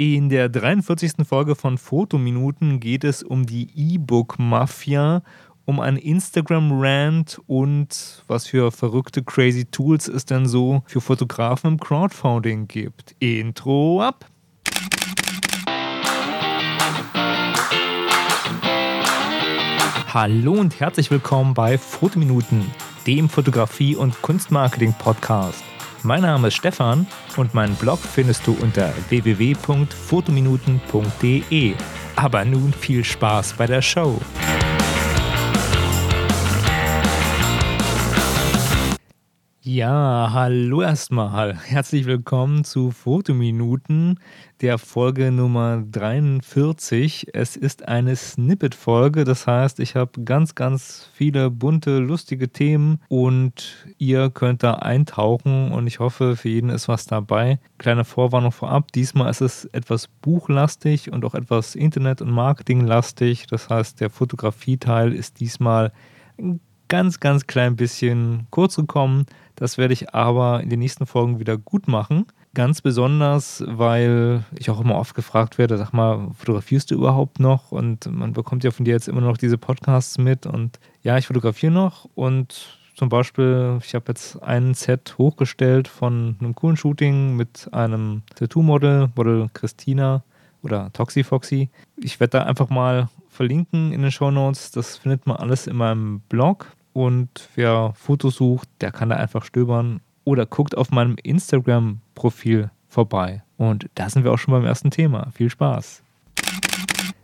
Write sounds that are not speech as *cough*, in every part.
In der 43. Folge von Fotominuten geht es um die E-Book-Mafia, um einen Instagram-Rant und was für verrückte, crazy Tools es denn so für Fotografen im Crowdfunding gibt. Intro ab! Hallo und herzlich willkommen bei Fotominuten, dem Fotografie- und Kunstmarketing-Podcast. Mein Name ist Stefan und meinen Blog findest du unter www.fotominuten.de. Aber nun viel Spaß bei der Show. Ja, hallo erstmal. Herzlich willkommen zu Fotominuten der Folge Nummer 43. Es ist eine Snippet-Folge, das heißt, ich habe ganz, ganz viele bunte, lustige Themen und ihr könnt da eintauchen und ich hoffe, für jeden ist was dabei. Kleine Vorwarnung vorab, diesmal ist es etwas buchlastig und auch etwas Internet- und Marketinglastig. Das heißt, der Fotografieteil ist diesmal ein ganz, ganz klein bisschen kurz gekommen. Das werde ich aber in den nächsten Folgen wieder gut machen. Ganz besonders, weil ich auch immer oft gefragt werde, sag mal, fotografierst du überhaupt noch? Und man bekommt ja von dir jetzt immer noch diese Podcasts mit. Und ja, ich fotografiere noch und zum Beispiel, ich habe jetzt ein Set hochgestellt von einem coolen Shooting mit einem Tattoo-Model, Model Christina oder Toxi Foxy. Ich werde da einfach mal verlinken in den Show Notes. Das findet man alles in meinem Blog. Und wer Fotos sucht, der kann da einfach stöbern oder guckt auf meinem Instagram-Profil vorbei. Und da sind wir auch schon beim ersten Thema. Viel Spaß!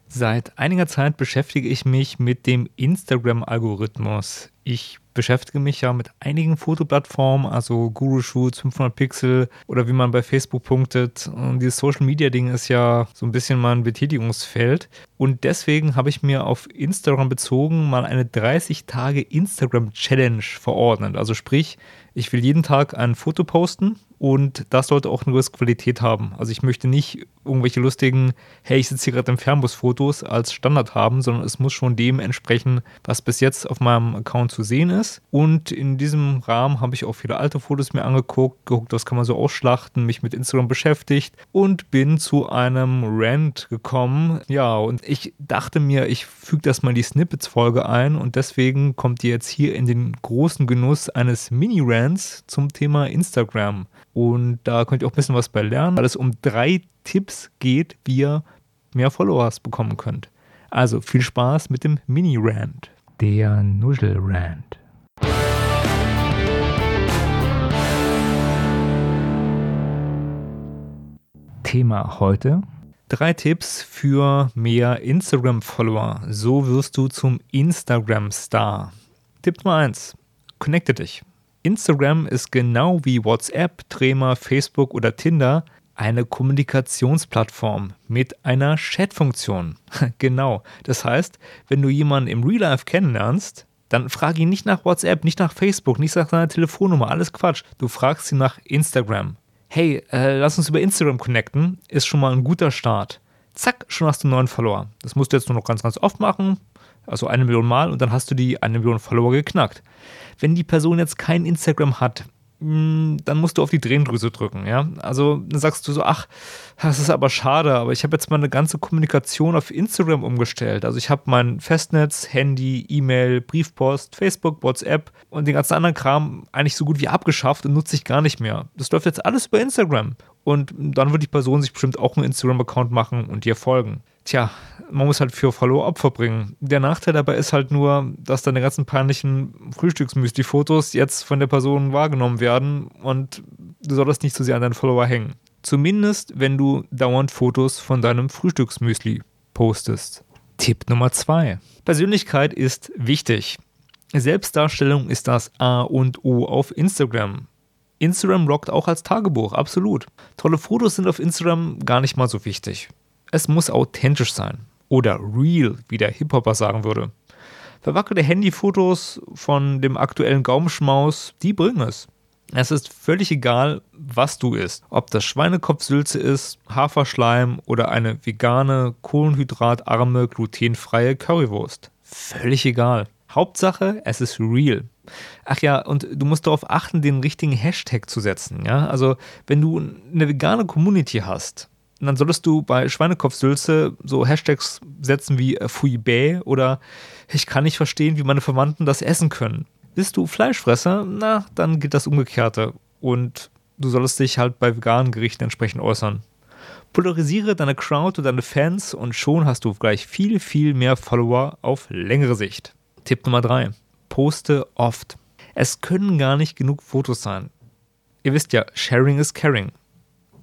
Seit einiger Zeit beschäftige ich mich mit dem Instagram-Algorithmus. Ich beschäftige mich ja mit einigen Fotoplattformen, also Guru Shoots, 500 Pixel oder wie man bei Facebook punktet. Und dieses Social Media Ding ist ja so ein bisschen mein Betätigungsfeld. Und deswegen habe ich mir auf Instagram bezogen mal eine 30 Tage Instagram Challenge verordnet. Also sprich, ich will jeden Tag ein Foto posten und das sollte auch eine gewisse Qualität haben. Also ich möchte nicht irgendwelche lustigen, hey, ich sitze hier gerade im Fernbus-Fotos als Standard haben, sondern es muss schon dem entsprechen, was bis jetzt auf meinem Account zu sehen ist. Und in diesem Rahmen habe ich auch viele alte Fotos mir angeguckt, geguckt, was kann man so ausschlachten, mich mit Instagram beschäftigt und bin zu einem Rant gekommen. Ja, und ich dachte mir, ich füge das mal in die Snippets-Folge ein und deswegen kommt ihr jetzt hier in den großen Genuss eines Mini-Rants zum Thema Instagram. Und da könnt ihr auch ein bisschen was bei lernen, weil es um drei Tipps geht, wie ihr mehr Followers bekommen könnt. Also viel Spaß mit dem Mini-Rant. Der Nuschel-Rant. Thema heute. Drei Tipps für mehr Instagram-Follower. So wirst du zum Instagram-Star. Tipp Nummer 1. Connecte dich. Instagram ist genau wie WhatsApp, Trema, Facebook oder Tinder eine Kommunikationsplattform mit einer Chat-Funktion. *laughs* genau. Das heißt, wenn du jemanden im Real Life kennenlernst, dann frag ihn nicht nach WhatsApp, nicht nach Facebook, nicht nach seiner Telefonnummer, alles Quatsch. Du fragst ihn nach Instagram. Hey, äh, lass uns über Instagram connecten, ist schon mal ein guter Start. Zack, schon hast du einen neuen Follower. Das musst du jetzt nur noch ganz, ganz oft machen, also eine Million Mal und dann hast du die eine Million Follower geknackt. Wenn die Person jetzt kein Instagram hat, hm, dann musst du auf die Tränendrüse drücken, ja. Also dann sagst du so, ach, das ist aber schade, aber ich habe jetzt meine ganze Kommunikation auf Instagram umgestellt. Also ich habe mein Festnetz, Handy, E-Mail, Briefpost, Facebook, WhatsApp und den ganzen anderen Kram eigentlich so gut wie abgeschafft und nutze ich gar nicht mehr. Das läuft jetzt alles über Instagram. Und dann wird die Person sich bestimmt auch einen Instagram-Account machen und dir folgen. Tja, man muss halt für Follower Opfer bringen. Der Nachteil dabei ist halt nur, dass deine ganzen peinlichen Frühstücksmüsli-Fotos jetzt von der Person wahrgenommen werden und du solltest nicht zu so sehr an deinen Follower hängen. Zumindest, wenn du dauernd Fotos von deinem Frühstücksmüsli postest. Tipp Nummer zwei: Persönlichkeit ist wichtig. Selbstdarstellung ist das A und O auf Instagram. Instagram rockt auch als Tagebuch, absolut. Tolle Fotos sind auf Instagram gar nicht mal so wichtig. Es muss authentisch sein. Oder real, wie der Hip-Hopper sagen würde. Verwackelte Handyfotos von dem aktuellen Gaumenschmaus, die bringen es. Es ist völlig egal, was du isst. Ob das Schweinekopfsülze ist, Haferschleim oder eine vegane, kohlenhydratarme, glutenfreie Currywurst. Völlig egal. Hauptsache, es ist real. Ach ja, und du musst darauf achten, den richtigen Hashtag zu setzen. Ja? Also, wenn du eine vegane Community hast, Und dann solltest du bei Schweinekopfsülze so Hashtags setzen wie äh, Fui bäh oder ich kann nicht verstehen, wie meine Verwandten das essen können. Bist du Fleischfresser? Na, dann gilt das Umgekehrte. Und du solltest dich halt bei veganen Gerichten entsprechend äußern. Polarisiere deine Crowd und deine Fans und schon hast du gleich viel, viel mehr Follower auf längere Sicht. Tipp Nummer 3. Poste oft. Es können gar nicht genug Fotos sein. Ihr wisst ja, Sharing is Caring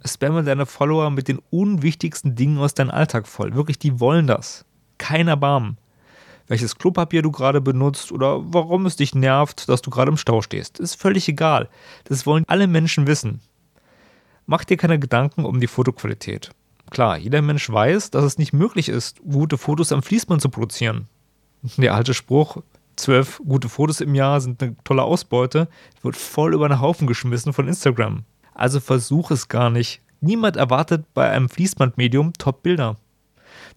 spamme deine Follower mit den unwichtigsten Dingen aus deinem Alltag voll. Wirklich, die wollen das. Kein Erbarmen. Welches Klopapier du gerade benutzt oder warum es dich nervt, dass du gerade im Stau stehst, ist völlig egal. Das wollen alle Menschen wissen. Mach dir keine Gedanken um die Fotoqualität. Klar, jeder Mensch weiß, dass es nicht möglich ist, gute Fotos am Fließband zu produzieren. Der alte Spruch, zwölf gute Fotos im Jahr sind eine tolle Ausbeute, wird voll über den Haufen geschmissen von Instagram. Also versuch es gar nicht. Niemand erwartet bei einem Fließbandmedium Top-Bilder.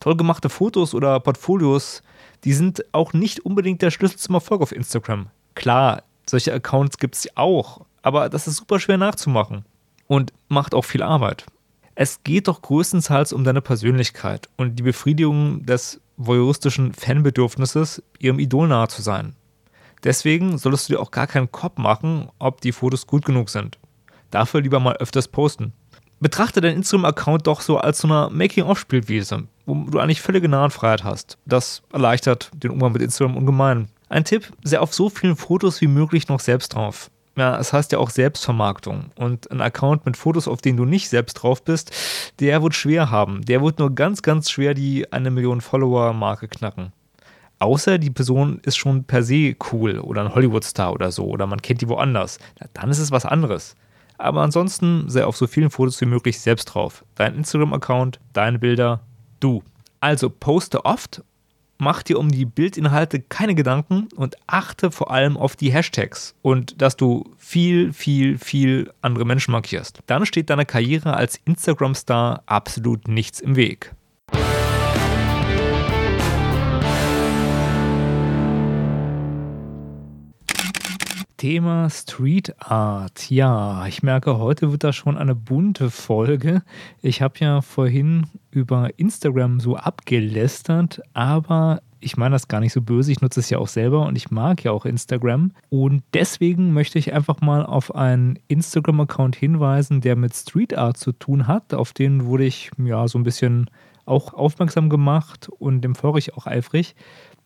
Toll gemachte Fotos oder Portfolios, die sind auch nicht unbedingt der Schlüssel zum Erfolg auf Instagram. Klar, solche Accounts gibt es auch, aber das ist super schwer nachzumachen und macht auch viel Arbeit. Es geht doch größtenteils um deine Persönlichkeit und die Befriedigung des voyeuristischen Fanbedürfnisses, ihrem Idol nahe zu sein. Deswegen solltest du dir auch gar keinen Kopf machen, ob die Fotos gut genug sind. Dafür lieber mal öfters posten. Betrachte deinen Instagram-Account doch so als so eine Making-of-Spielwiese, wo du eigentlich völlige Nahenfreiheit hast. Das erleichtert den Umgang mit Instagram ungemein. Ein Tipp, sehr auf so vielen Fotos wie möglich noch selbst drauf. Ja, es heißt ja auch Selbstvermarktung. Und ein Account mit Fotos, auf denen du nicht selbst drauf bist, der wird schwer haben. Der wird nur ganz, ganz schwer die eine Million Follower-Marke knacken. Außer die Person ist schon per se cool oder ein Hollywood-Star oder so oder man kennt die woanders. Dann ist es was anderes. Aber ansonsten sei auf so vielen Fotos wie möglich selbst drauf. Dein Instagram-Account, deine Bilder, du. Also poste oft, mach dir um die Bildinhalte keine Gedanken und achte vor allem auf die Hashtags und dass du viel, viel, viel andere Menschen markierst. Dann steht deiner Karriere als Instagram-Star absolut nichts im Weg. Thema Street Art. Ja, ich merke, heute wird das schon eine bunte Folge. Ich habe ja vorhin über Instagram so abgelästert, aber ich meine das gar nicht so böse. Ich nutze es ja auch selber und ich mag ja auch Instagram. Und deswegen möchte ich einfach mal auf einen Instagram-Account hinweisen, der mit Street Art zu tun hat. Auf den wurde ich ja so ein bisschen auch aufmerksam gemacht und dem folge ich auch eifrig.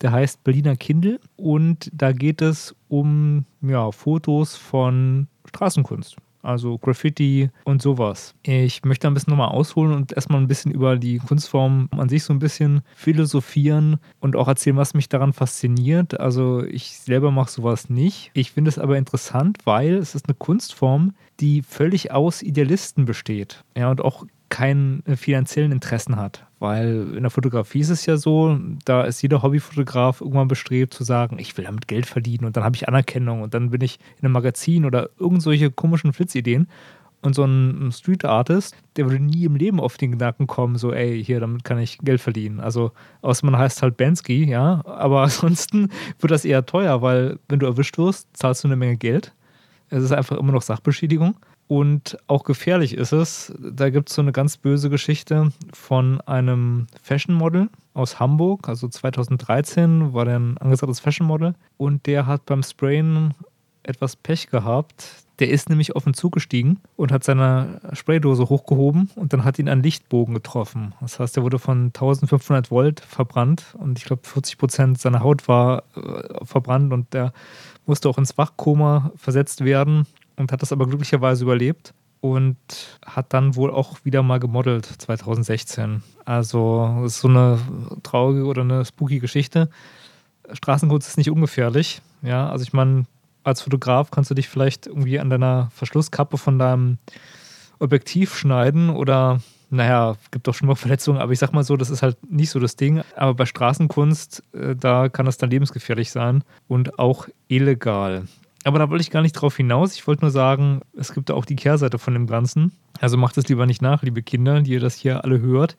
Der heißt Berliner Kindle und da geht es um ja, Fotos von Straßenkunst. Also Graffiti und sowas. Ich möchte ein bisschen nochmal ausholen und erstmal ein bisschen über die Kunstform an sich so ein bisschen philosophieren und auch erzählen, was mich daran fasziniert. Also ich selber mache sowas nicht. Ich finde es aber interessant, weil es ist eine Kunstform, die völlig aus Idealisten besteht. Ja, und auch keinen äh, finanziellen Interessen hat. Weil in der Fotografie ist es ja so, da ist jeder Hobbyfotograf irgendwann bestrebt zu sagen, ich will damit Geld verdienen und dann habe ich Anerkennung und dann bin ich in einem Magazin oder irgend solche komischen Flitzideen. Und so ein Street Artist, der würde nie im Leben auf den Gedanken kommen, so, ey, hier, damit kann ich Geld verdienen. Also, außer man heißt halt Bansky, ja, aber *laughs* ansonsten wird das eher teuer, weil wenn du erwischt wirst, zahlst du eine Menge Geld. Es ist einfach immer noch Sachbeschädigung. Und auch gefährlich ist es. Da gibt es so eine ganz böse Geschichte von einem Fashion Model aus Hamburg. Also 2013 war der ein angesagtes Fashion Model. Und der hat beim Sprayen etwas Pech gehabt. Der ist nämlich auf den Zug gestiegen und hat seine Spraydose hochgehoben und dann hat ihn ein Lichtbogen getroffen. Das heißt, er wurde von 1500 Volt verbrannt und ich glaube 40 Prozent seiner Haut war äh, verbrannt und der musste auch ins Wachkoma versetzt werden und hat das aber glücklicherweise überlebt und hat dann wohl auch wieder mal gemodelt 2016. Also das ist so eine traurige oder eine spooky Geschichte. Straßenkunst ist nicht ungefährlich. Ja, also ich meine, als Fotograf kannst du dich vielleicht irgendwie an deiner Verschlusskappe von deinem Objektiv schneiden oder naja, gibt doch schon mal *laughs* Verletzungen, aber ich sag mal so, das ist halt nicht so das Ding. Aber bei Straßenkunst, äh, da kann das dann lebensgefährlich sein und auch illegal. Aber da wollte ich gar nicht drauf hinaus. Ich wollte nur sagen, es gibt da auch die Kehrseite von dem Ganzen. Also macht es lieber nicht nach, liebe Kinder, die ihr das hier alle hört.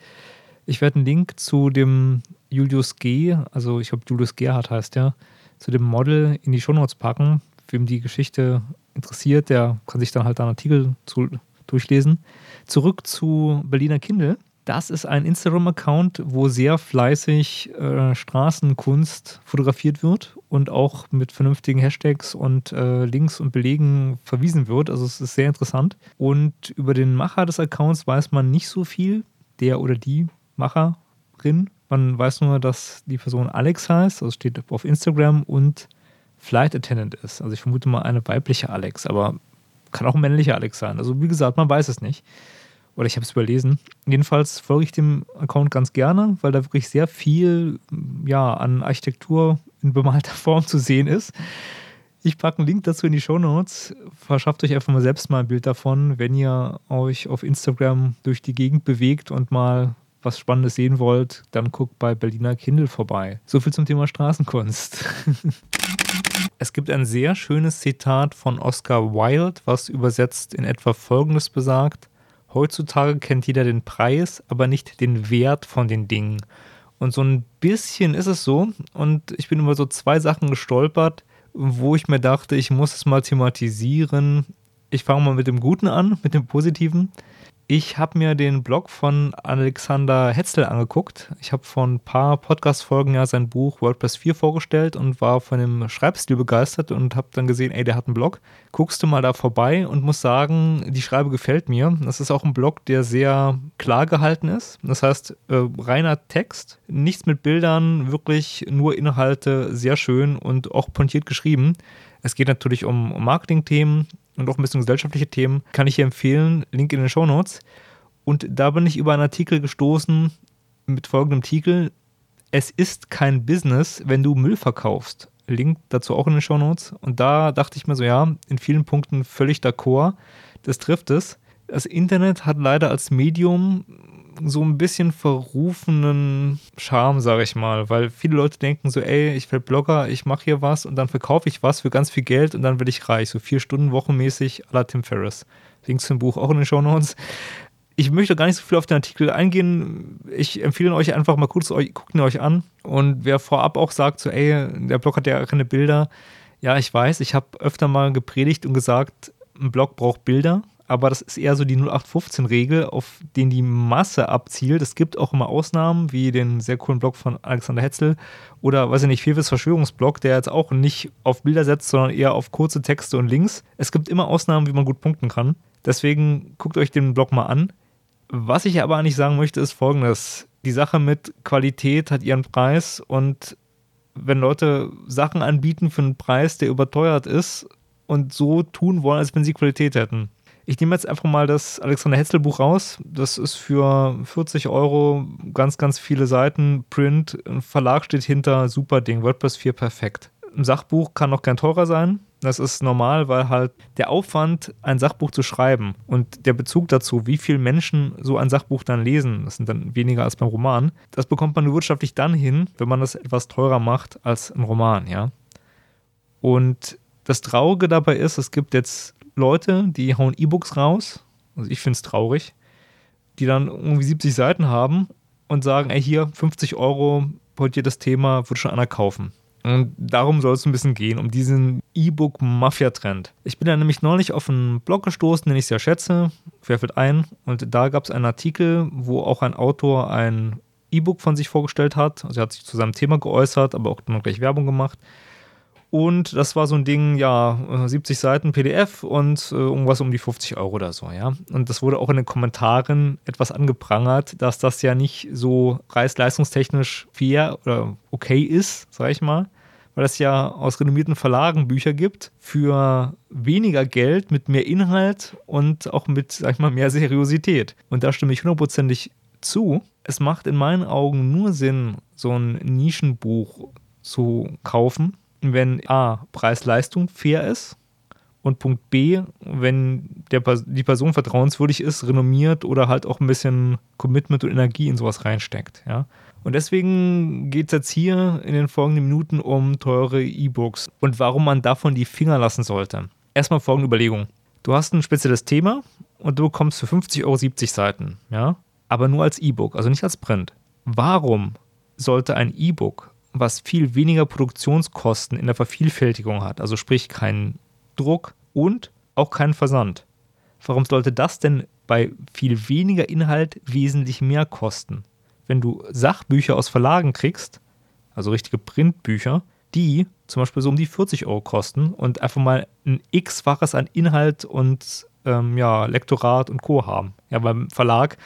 Ich werde einen Link zu dem Julius G., also ich glaube Julius Gerhard heißt der, zu dem Model in die Shownotes packen. Wem die Geschichte interessiert, der kann sich dann halt da einen Artikel zu, durchlesen. Zurück zu Berliner Kindle. Das ist ein Instagram-Account, wo sehr fleißig äh, Straßenkunst fotografiert wird und auch mit vernünftigen Hashtags und äh, Links und Belegen verwiesen wird. Also es ist sehr interessant. Und über den Macher des Accounts weiß man nicht so viel, der oder die Macherin. Man weiß nur, dass die Person Alex heißt, also steht auf Instagram und Flight Attendant ist. Also ich vermute mal eine weibliche Alex, aber kann auch ein männlicher Alex sein. Also wie gesagt, man weiß es nicht. Oder ich habe es überlesen. Jedenfalls folge ich dem Account ganz gerne, weil da wirklich sehr viel ja, an Architektur in bemalter *laughs* Form zu sehen ist. Ich packe einen Link dazu in die Show Notes. Verschafft euch einfach mal selbst mal ein Bild davon, wenn ihr euch auf Instagram durch die Gegend bewegt und mal was Spannendes sehen wollt, dann guckt bei Berliner Kindle vorbei. So viel zum Thema Straßenkunst. *laughs* es gibt ein sehr schönes Zitat von Oscar Wilde, was übersetzt in etwa Folgendes besagt. Heutzutage kennt jeder den Preis, aber nicht den Wert von den Dingen. Und so ein bisschen ist es so. Und ich bin über so zwei Sachen gestolpert, wo ich mir dachte, ich muss es mal thematisieren. Ich fange mal mit dem Guten an, mit dem Positiven. Ich habe mir den Blog von Alexander Hetzel angeguckt. Ich habe vor ein paar Podcast-Folgen ja sein Buch WordPress 4 vorgestellt und war von dem Schreibstil begeistert und habe dann gesehen, ey, der hat einen Blog. Guckst du mal da vorbei und muss sagen, die Schreibe gefällt mir. Das ist auch ein Blog, der sehr klar gehalten ist. Das heißt, äh, reiner Text, nichts mit Bildern, wirklich nur Inhalte, sehr schön und auch pointiert geschrieben. Es geht natürlich um, um Marketing-Themen, und auch ein bisschen gesellschaftliche Themen, kann ich hier empfehlen. Link in den Show Notes. Und da bin ich über einen Artikel gestoßen mit folgendem Titel: Es ist kein Business, wenn du Müll verkaufst. Link dazu auch in den Show Notes. Und da dachte ich mir so, ja, in vielen Punkten völlig d'accord. Das trifft es. Das Internet hat leider als Medium so ein bisschen verrufenen Charme, sage ich mal, weil viele Leute denken so, ey, ich werde Blogger, ich mache hier was und dann verkaufe ich was für ganz viel Geld und dann werde ich reich, so vier Stunden wochenmäßig à la Tim Ferriss. Links zum Buch auch in den Show Notes. Ich möchte gar nicht so viel auf den Artikel eingehen. Ich empfehle euch einfach mal kurz, guckt ihn euch an. Und wer vorab auch sagt, so, ey, der Blog hat ja keine Bilder. Ja, ich weiß, ich habe öfter mal gepredigt und gesagt, ein Blog braucht Bilder aber das ist eher so die 0815-Regel, auf den die Masse abzielt. Es gibt auch immer Ausnahmen, wie den sehr coolen Blog von Alexander Hetzel oder, weiß ich nicht, Feves Verschwörungsblog, der jetzt auch nicht auf Bilder setzt, sondern eher auf kurze Texte und Links. Es gibt immer Ausnahmen, wie man gut punkten kann. Deswegen guckt euch den Blog mal an. Was ich aber eigentlich sagen möchte, ist folgendes. Die Sache mit Qualität hat ihren Preis und wenn Leute Sachen anbieten für einen Preis, der überteuert ist und so tun wollen, als wenn sie Qualität hätten, ich nehme jetzt einfach mal das Alexander Hetzel Buch raus. Das ist für 40 Euro ganz, ganz viele Seiten, Print, ein Verlag steht hinter, super Ding, WordPress 4 perfekt. Ein Sachbuch kann noch gern teurer sein. Das ist normal, weil halt der Aufwand, ein Sachbuch zu schreiben und der Bezug dazu, wie viele Menschen so ein Sachbuch dann lesen, das sind dann weniger als beim Roman, das bekommt man nur wirtschaftlich dann hin, wenn man das etwas teurer macht als ein Roman, ja. Und das Traurige dabei ist, es gibt jetzt Leute, die hauen E-Books raus, also ich finde es traurig, die dann irgendwie 70 Seiten haben und sagen, ey, hier 50 Euro, heute das Thema, würde schon einer kaufen. Und darum soll es ein bisschen gehen, um diesen E-Book-Mafia-Trend. Ich bin da nämlich neulich auf einen Blog gestoßen, den ich sehr schätze, Querfeld ein, und da gab es einen Artikel, wo auch ein Autor ein E-Book von sich vorgestellt hat. Also er hat sich zu seinem Thema geäußert, aber auch dann gleich Werbung gemacht. Und das war so ein Ding, ja, 70 Seiten PDF und äh, irgendwas um die 50 Euro oder so, ja. Und das wurde auch in den Kommentaren etwas angeprangert, dass das ja nicht so preis-leistungstechnisch fair oder okay ist, sag ich mal. Weil es ja aus renommierten Verlagen Bücher gibt für weniger Geld, mit mehr Inhalt und auch mit, sag ich mal, mehr Seriosität. Und da stimme ich hundertprozentig zu. Es macht in meinen Augen nur Sinn, so ein Nischenbuch zu kaufen, wenn A, Preis-Leistung fair ist und Punkt B, wenn der, die Person vertrauenswürdig ist, renommiert oder halt auch ein bisschen Commitment und Energie in sowas reinsteckt. Ja? Und deswegen geht es jetzt hier in den folgenden Minuten um teure E-Books und warum man davon die Finger lassen sollte. Erstmal folgende Überlegung. Du hast ein spezielles Thema und du bekommst für 50 Euro 70 Seiten, ja? aber nur als E-Book, also nicht als Print. Warum sollte ein E-Book was viel weniger Produktionskosten in der Vervielfältigung hat, also sprich keinen Druck und auch keinen Versand. Warum sollte das denn bei viel weniger Inhalt wesentlich mehr kosten. Wenn du Sachbücher aus Verlagen kriegst, also richtige Printbücher, die zum Beispiel so um die 40 Euro kosten und einfach mal ein x-faches an Inhalt und ähm, ja, Lektorat und Co. haben. Ja, beim Verlag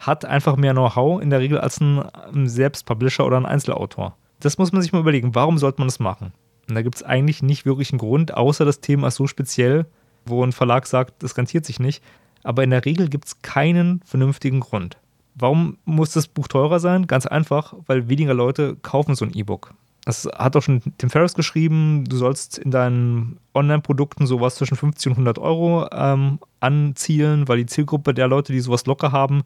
hat einfach mehr Know-how in der Regel als ein, Selbstpublisher oder ein Einzelautor. Das muss man sich mal überlegen, warum sollte man das machen? Und da gibt es eigentlich nicht wirklich einen Grund, außer das Thema ist so speziell, wo ein Verlag sagt, das rentiert sich nicht. Aber in der Regel gibt es keinen vernünftigen Grund. Warum muss das Buch teurer sein? Ganz einfach, weil weniger Leute kaufen so ein E-Book. Das hat auch schon Tim Ferriss geschrieben, du sollst in deinen Online-Produkten sowas zwischen 50 und 100 Euro ähm, anzielen, weil die Zielgruppe der Leute, die sowas locker haben,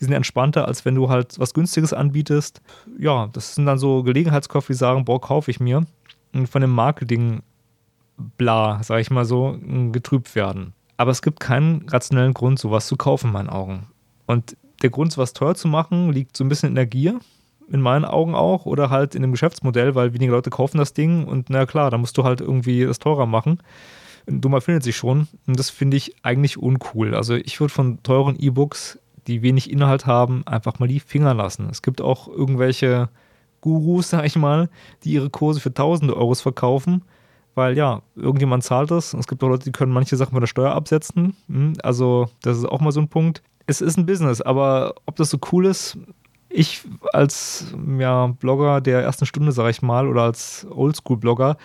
die sind entspannter, als wenn du halt was Günstiges anbietest. Ja, das sind dann so Gelegenheitskäufe, die sagen, boah, kaufe ich mir. Und von dem Marketing bla, sag ich mal so, getrübt werden. Aber es gibt keinen rationellen Grund, sowas zu kaufen, in meinen Augen. Und der Grund, sowas teuer zu machen, liegt so ein bisschen in der Gier, in meinen Augen auch, oder halt in dem Geschäftsmodell, weil weniger Leute kaufen das Ding und na klar, da musst du halt irgendwie das teurer machen. Dummer findet sich schon und das finde ich eigentlich uncool. Also ich würde von teuren E-Books, die wenig Inhalt haben, einfach mal die Finger lassen. Es gibt auch irgendwelche Gurus, *laughs* sag ich mal, die ihre Kurse für tausende Euros verkaufen weil ja, irgendjemand zahlt das. Es gibt auch Leute, die können manche Sachen von der Steuer absetzen. Hm, also, das ist auch mal so ein Punkt. Es ist ein Business, aber ob das so cool ist, ich als ja, Blogger der ersten Stunde, sage ich mal, oder als Oldschool-Blogger,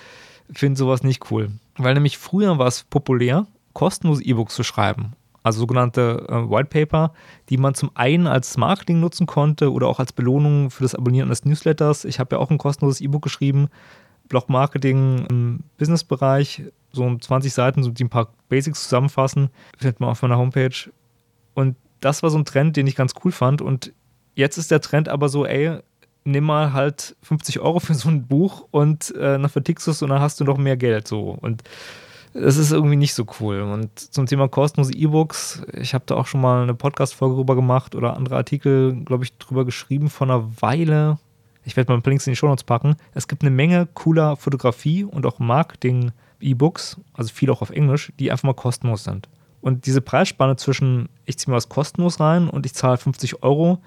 finde sowas nicht cool. Weil nämlich früher war es populär, kostenlose E-Books zu schreiben. Also sogenannte äh, White Paper, die man zum einen als Marketing nutzen konnte oder auch als Belohnung für das Abonnieren eines Newsletters. Ich habe ja auch ein kostenloses E-Book geschrieben, Blog-Marketing im Business-Bereich, so um 20 Seiten, so die ein paar Basics zusammenfassen, findet man auf meiner Homepage. Und das war so ein Trend, den ich ganz cool fand. Und jetzt ist der Trend aber so, ey, nimm mal halt 50 Euro für so ein Buch und äh, dann vertickst du es und dann hast du noch mehr Geld. So. Und das ist irgendwie nicht so cool. Und zum Thema kostenlose E-Books, ich habe da auch schon mal eine Podcast-Folge drüber gemacht oder andere Artikel, glaube ich, drüber geschrieben vor einer Weile. Ich werde mal ein Links in die Show Notes packen. Es gibt eine Menge cooler Fotografie und auch Marketing-E-Books, also viel auch auf Englisch, die einfach mal kostenlos sind. Und diese Preisspanne zwischen, ich ziehe mir was kostenlos rein und ich zahle 50 Euro,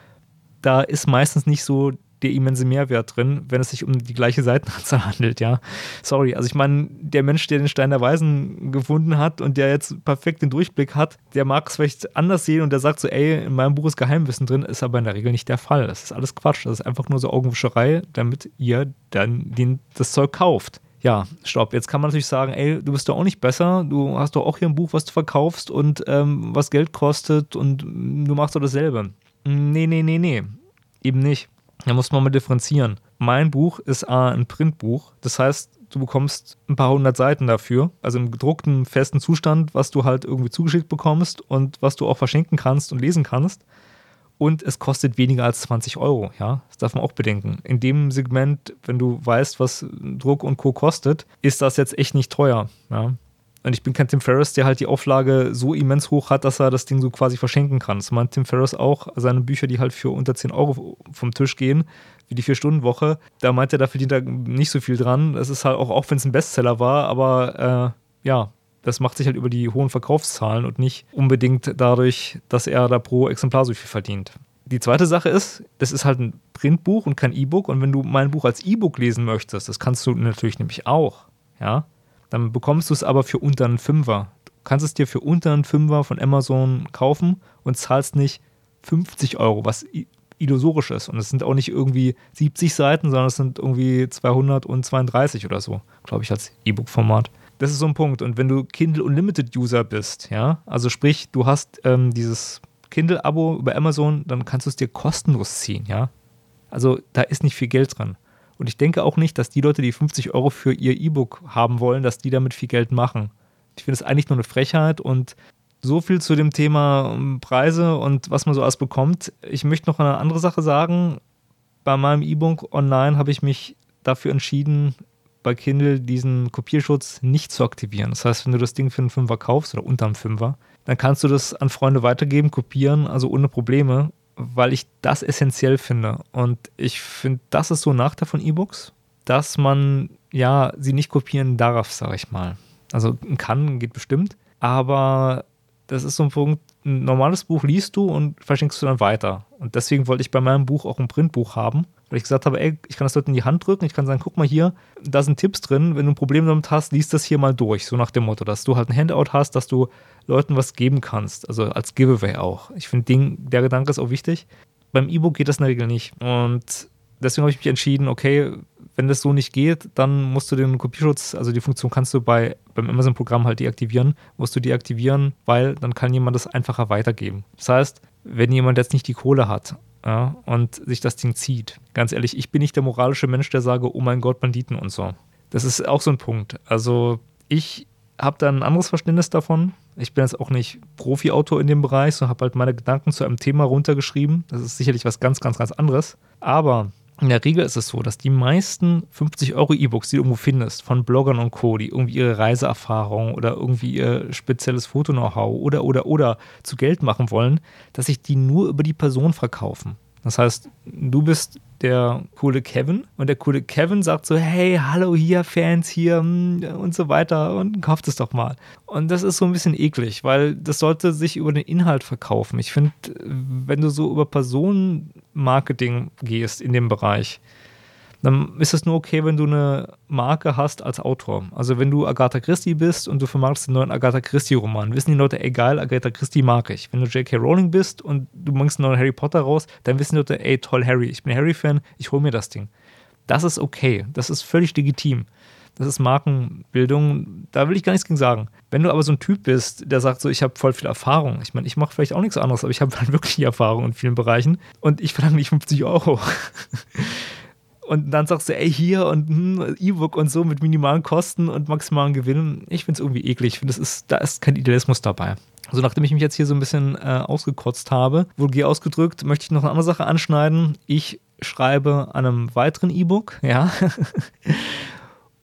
da ist meistens nicht so der immense Mehrwert drin, wenn es sich um die gleiche Seitenanzahl *laughs* handelt, ja. Sorry, also ich meine, der Mensch, der den Stein der Weisen gefunden hat und der jetzt perfekt den Durchblick hat, der mag es vielleicht anders sehen und der sagt so, ey, in meinem Buch ist Geheimwissen drin, ist aber in der Regel nicht der Fall. Das ist alles Quatsch, das ist einfach nur so Augenwischerei, damit ihr dann den, das Zeug kauft. Ja, stopp. Jetzt kann man natürlich sagen, ey, du bist doch auch nicht besser. Du hast doch auch hier ein Buch, was du verkaufst und ähm, was Geld kostet und du machst doch dasselbe. Nee, nee, nee, nee. Eben nicht. Da muss man mal differenzieren. Mein Buch ist A, ein Printbuch. Das heißt, du bekommst ein paar hundert Seiten dafür, also im gedruckten, festen Zustand, was du halt irgendwie zugeschickt bekommst und was du auch verschenken kannst und lesen kannst. Und es kostet weniger als 20 Euro, ja. Das darf man auch bedenken. In dem Segment, wenn du weißt, was Druck und Co. kostet, ist das jetzt echt nicht teuer, ja. Und ich bin kein Tim Ferriss, der halt die Auflage so immens hoch hat, dass er das Ding so quasi verschenken kann. Das meint Tim Ferriss auch, seine Bücher, die halt für unter 10 Euro vom Tisch gehen, wie die Vier-Stunden-Woche, da meint er, da verdient er nicht so viel dran. Das ist halt auch, auch wenn es ein Bestseller war, aber äh, ja, das macht sich halt über die hohen Verkaufszahlen und nicht unbedingt dadurch, dass er da pro Exemplar so viel verdient. Die zweite Sache ist, das ist halt ein Printbuch und kein E-Book. Und wenn du mein Buch als E-Book lesen möchtest, das kannst du natürlich nämlich auch, ja, dann bekommst du es aber für unter einen Fünfer. Du kannst es dir für unter einen Fünfer von Amazon kaufen und zahlst nicht 50 Euro, was illusorisch ist. Und es sind auch nicht irgendwie 70 Seiten, sondern es sind irgendwie 232 oder so, glaube ich, als E-Book-Format. Das ist so ein Punkt. Und wenn du Kindle Unlimited User bist, ja, also sprich, du hast ähm, dieses Kindle-Abo über Amazon, dann kannst du es dir kostenlos ziehen, ja. Also da ist nicht viel Geld dran. Und ich denke auch nicht, dass die Leute, die 50 Euro für ihr E-Book haben wollen, dass die damit viel Geld machen. Ich finde es eigentlich nur eine Frechheit und so viel zu dem Thema ähm, Preise und was man so alles bekommt. Ich möchte noch eine andere Sache sagen. Bei meinem E-Book online habe ich mich dafür entschieden, bei Kindle diesen Kopierschutz nicht zu aktivieren. Das heißt, wenn du das Ding für einen Fünfer kaufst oder unter einem Fünfer, dann kannst du das an Freunde weitergeben, kopieren, also ohne Probleme weil ich das essentiell finde. Und ich finde, das ist so ein Nachteil von E-Books, dass man ja sie nicht kopieren darf, sage ich mal. Also kann, geht bestimmt, aber das ist so ein Punkt, ein normales Buch liest du und verschenkst du dann weiter. Und deswegen wollte ich bei meinem Buch auch ein Printbuch haben, weil ich gesagt habe, ey, ich kann das Leuten in die Hand drücken, ich kann sagen, guck mal hier, da sind Tipps drin, wenn du ein Problem damit hast, liest das hier mal durch, so nach dem Motto, dass du halt ein Handout hast, dass du Leuten was geben kannst, also als Giveaway auch. Ich finde, der Gedanke ist auch wichtig. Beim E-Book geht das in der Regel nicht. Und deswegen habe ich mich entschieden, okay, wenn das so nicht geht, dann musst du den Kopierschutz, also die Funktion kannst du bei, beim Amazon-Programm halt deaktivieren, musst du deaktivieren, weil dann kann jemand das einfacher weitergeben. Das heißt, wenn jemand jetzt nicht die Kohle hat ja, und sich das Ding zieht, ganz ehrlich, ich bin nicht der moralische Mensch, der sage, oh mein Gott, Banditen und so. Das ist auch so ein Punkt. Also ich habe da ein anderes Verständnis davon. Ich bin jetzt auch nicht Profi-Autor in dem Bereich, so habe halt meine Gedanken zu einem Thema runtergeschrieben. Das ist sicherlich was ganz, ganz, ganz anderes. Aber in der Regel ist es so, dass die meisten 50 Euro E-Books, die du irgendwo findest, von Bloggern und Co., die irgendwie ihre Reiseerfahrung oder irgendwie ihr spezielles Foto-Know-how oder, oder, oder zu Geld machen wollen, dass sich die nur über die Person verkaufen. Das heißt, du bist der coole Kevin und der coole Kevin sagt so, hey, hallo hier, Fans hier hm, und so weiter und kauft es doch mal. Und das ist so ein bisschen eklig, weil das sollte sich über den Inhalt verkaufen. Ich finde, wenn du so über Personenmarketing gehst in dem Bereich, dann ist es nur okay, wenn du eine Marke hast als Autor. Also wenn du Agatha Christie bist und du vermarktest einen neuen Agatha Christie-Roman, wissen die Leute, egal, Agatha Christie mag ich. Wenn du J.K. Rowling bist und du bringst einen neuen Harry Potter raus, dann wissen die Leute, ey, toll, Harry, ich bin Harry-Fan, ich hole mir das Ding. Das ist okay, das ist völlig legitim. Das ist Markenbildung, da will ich gar nichts gegen sagen. Wenn du aber so ein Typ bist, der sagt so, ich habe voll viel Erfahrung. Ich meine, ich mache vielleicht auch nichts anderes, aber ich habe *laughs* halt wirklich Erfahrung in vielen Bereichen und ich verlange nicht 50 Euro. *laughs* und dann sagst du, ey, hier und hm, E-Book und so mit minimalen Kosten und maximalen Gewinnen. Ich finde es irgendwie eklig. Finde, ist, da ist kein Idealismus dabei. Also nachdem ich mich jetzt hier so ein bisschen äh, ausgekotzt habe, vulgär ausgedrückt, möchte ich noch eine andere Sache anschneiden. Ich schreibe an einem weiteren E-Book, *laughs* ja.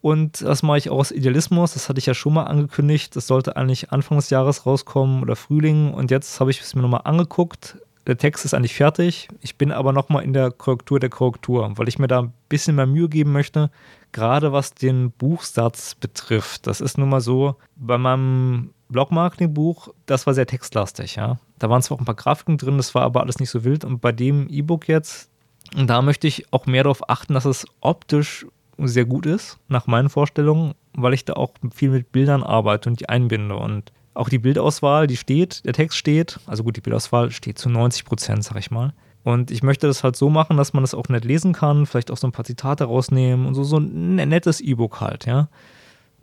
Und das mache ich auch aus Idealismus. Das hatte ich ja schon mal angekündigt. Das sollte eigentlich Anfang des Jahres rauskommen oder Frühling. Und jetzt habe ich es mir nochmal angeguckt der Text ist eigentlich fertig. Ich bin aber nochmal in der Korrektur der Korrektur, weil ich mir da ein bisschen mehr Mühe geben möchte, gerade was den Buchsatz betrifft. Das ist nun mal so, bei meinem Blogmarketing-Buch, das war sehr textlastig, ja. Da waren zwar auch ein paar Grafiken drin, das war aber alles nicht so wild. Und bei dem E-Book jetzt, da möchte ich auch mehr darauf achten, dass es optisch sehr gut ist, nach meinen Vorstellungen, weil ich da auch viel mit Bildern arbeite und die einbinde. Und auch die Bildauswahl, die steht, der Text steht, also gut, die Bildauswahl steht zu 90 Prozent, sag ich mal. Und ich möchte das halt so machen, dass man das auch nett lesen kann, vielleicht auch so ein paar Zitate rausnehmen und so, so ein nettes E-Book halt, ja.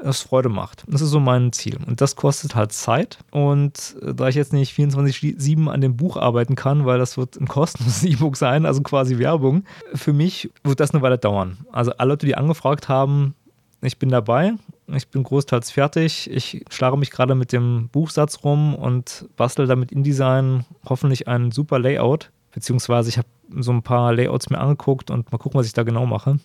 Das Freude macht. Das ist so mein Ziel. Und das kostet halt Zeit. Und äh, da ich jetzt nicht 24-7 an dem Buch arbeiten kann, weil das wird ein kostenloses *laughs* E-Book sein, also quasi Werbung, für mich wird das eine Weile dauern. Also alle Leute, die angefragt haben, ich bin dabei ich bin großteils fertig. Ich schlage mich gerade mit dem Buchsatz rum und bastel damit InDesign hoffentlich ein super Layout. Beziehungsweise ich habe so ein paar Layouts mir angeguckt und mal gucken, was ich da genau mache.